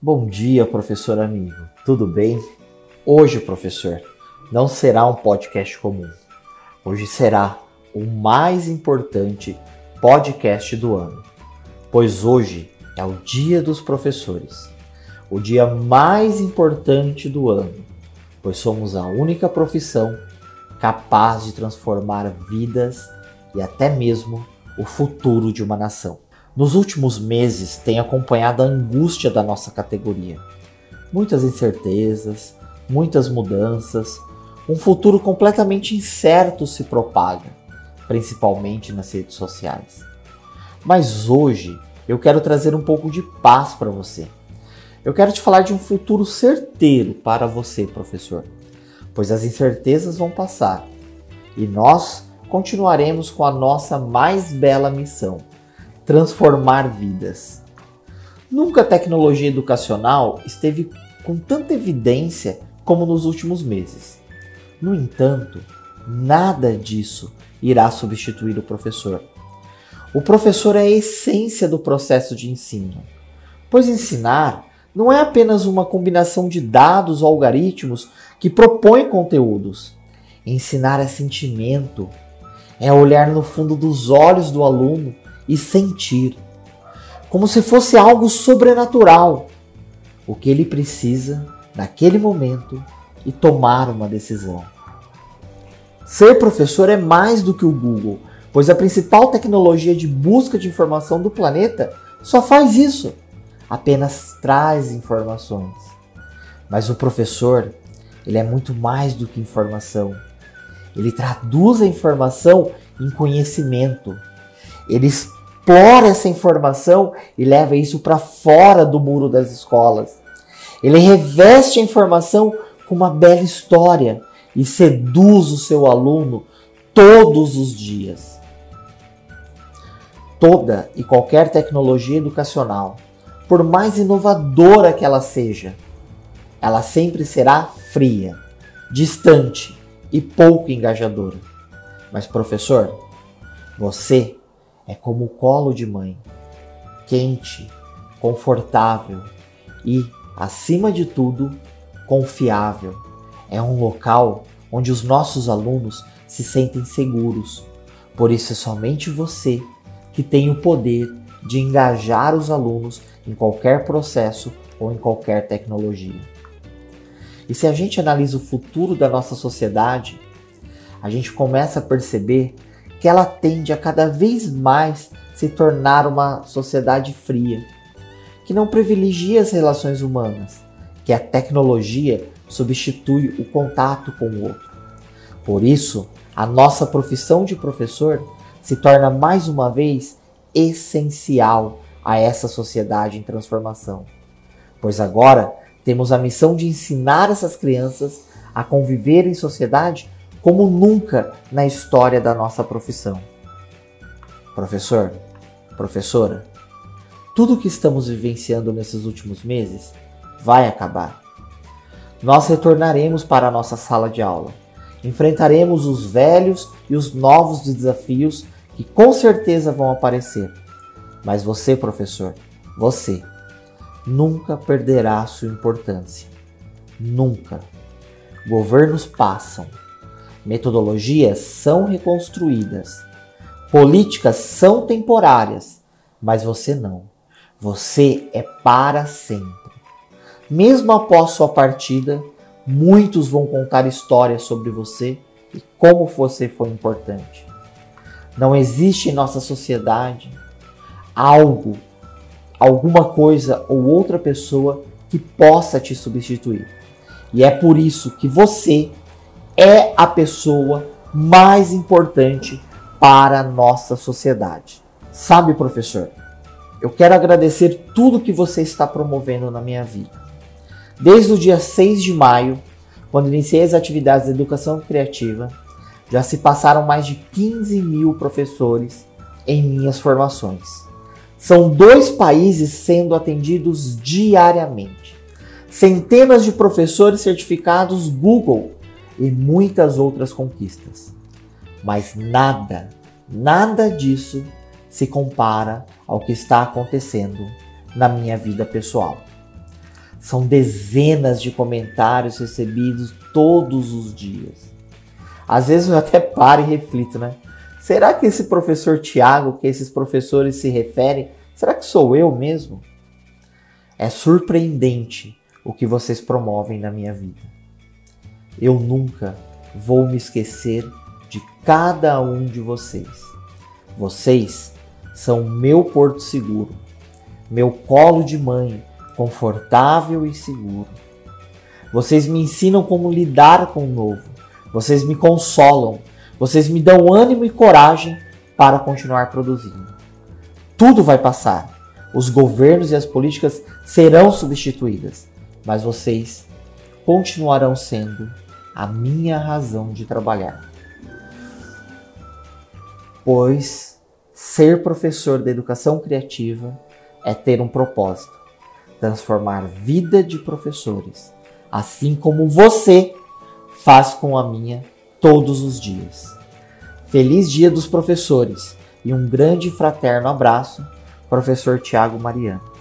Bom dia, professor amigo. Tudo bem? Hoje, professor, não será um podcast comum. Hoje será o mais importante podcast do ano, pois hoje é o Dia dos Professores, o dia mais importante do ano, pois somos a única profissão capaz de transformar vidas e até mesmo o futuro de uma nação nos últimos meses tem acompanhado a angústia da nossa categoria. Muitas incertezas, muitas mudanças, um futuro completamente incerto se propaga, principalmente nas redes sociais. Mas hoje eu quero trazer um pouco de paz para você. Eu quero te falar de um futuro certeiro para você, professor, pois as incertezas vão passar e nós continuaremos com a nossa mais bela missão transformar vidas. Nunca a tecnologia educacional esteve com tanta evidência como nos últimos meses. No entanto, nada disso irá substituir o professor. O professor é a essência do processo de ensino, pois ensinar não é apenas uma combinação de dados ou algoritmos que propõem conteúdos. Ensinar é sentimento, é olhar no fundo dos olhos do aluno e sentir, como se fosse algo sobrenatural, o que ele precisa naquele momento e tomar uma decisão. Ser professor é mais do que o Google, pois a principal tecnologia de busca de informação do planeta só faz isso, apenas traz informações. Mas o professor, ele é muito mais do que informação. Ele traduz a informação em conhecimento. Ele explora essa informação e leva isso para fora do muro das escolas. Ele reveste a informação com uma bela história e seduz o seu aluno todos os dias. Toda e qualquer tecnologia educacional, por mais inovadora que ela seja, ela sempre será fria, distante e pouco engajadora. Mas, professor, você é como o colo de mãe, quente, confortável e, acima de tudo, confiável. É um local onde os nossos alunos se sentem seguros. Por isso é somente você que tem o poder de engajar os alunos em qualquer processo ou em qualquer tecnologia. E se a gente analisa o futuro da nossa sociedade, a gente começa a perceber que ela tende a cada vez mais se tornar uma sociedade fria, que não privilegia as relações humanas, que a tecnologia substitui o contato com o outro. Por isso, a nossa profissão de professor se torna mais uma vez essencial a essa sociedade em transformação, pois agora temos a missão de ensinar essas crianças a conviver em sociedade como nunca na história da nossa profissão. Professor, professora, tudo o que estamos vivenciando nesses últimos meses vai acabar. Nós retornaremos para a nossa sala de aula. Enfrentaremos os velhos e os novos desafios que com certeza vão aparecer. Mas você, professor, você nunca perderá sua importância. Nunca. Governos passam, Metodologias são reconstruídas. Políticas são temporárias, mas você não. Você é para sempre. Mesmo após sua partida, muitos vão contar histórias sobre você e como você foi importante. Não existe em nossa sociedade algo, alguma coisa ou outra pessoa que possa te substituir. E é por isso que você é a pessoa mais importante para a nossa sociedade. Sabe, professor, eu quero agradecer tudo que você está promovendo na minha vida. Desde o dia 6 de maio, quando iniciei as atividades de educação criativa, já se passaram mais de 15 mil professores em minhas formações. São dois países sendo atendidos diariamente. Centenas de professores certificados Google e muitas outras conquistas. Mas nada, nada disso se compara ao que está acontecendo na minha vida pessoal. São dezenas de comentários recebidos todos os dias. Às vezes eu até paro e reflito, né? Será que esse professor Tiago, que esses professores se referem, será que sou eu mesmo? É surpreendente o que vocês promovem na minha vida. Eu nunca vou me esquecer de cada um de vocês. Vocês são meu porto seguro, meu colo de mãe, confortável e seguro. Vocês me ensinam como lidar com o novo. Vocês me consolam. Vocês me dão ânimo e coragem para continuar produzindo. Tudo vai passar. Os governos e as políticas serão substituídas, mas vocês continuarão sendo a minha razão de trabalhar. Pois ser professor da educação criativa é ter um propósito transformar vida de professores, assim como você faz com a minha todos os dias. Feliz Dia dos Professores e um grande fraterno abraço, professor Tiago Mariano.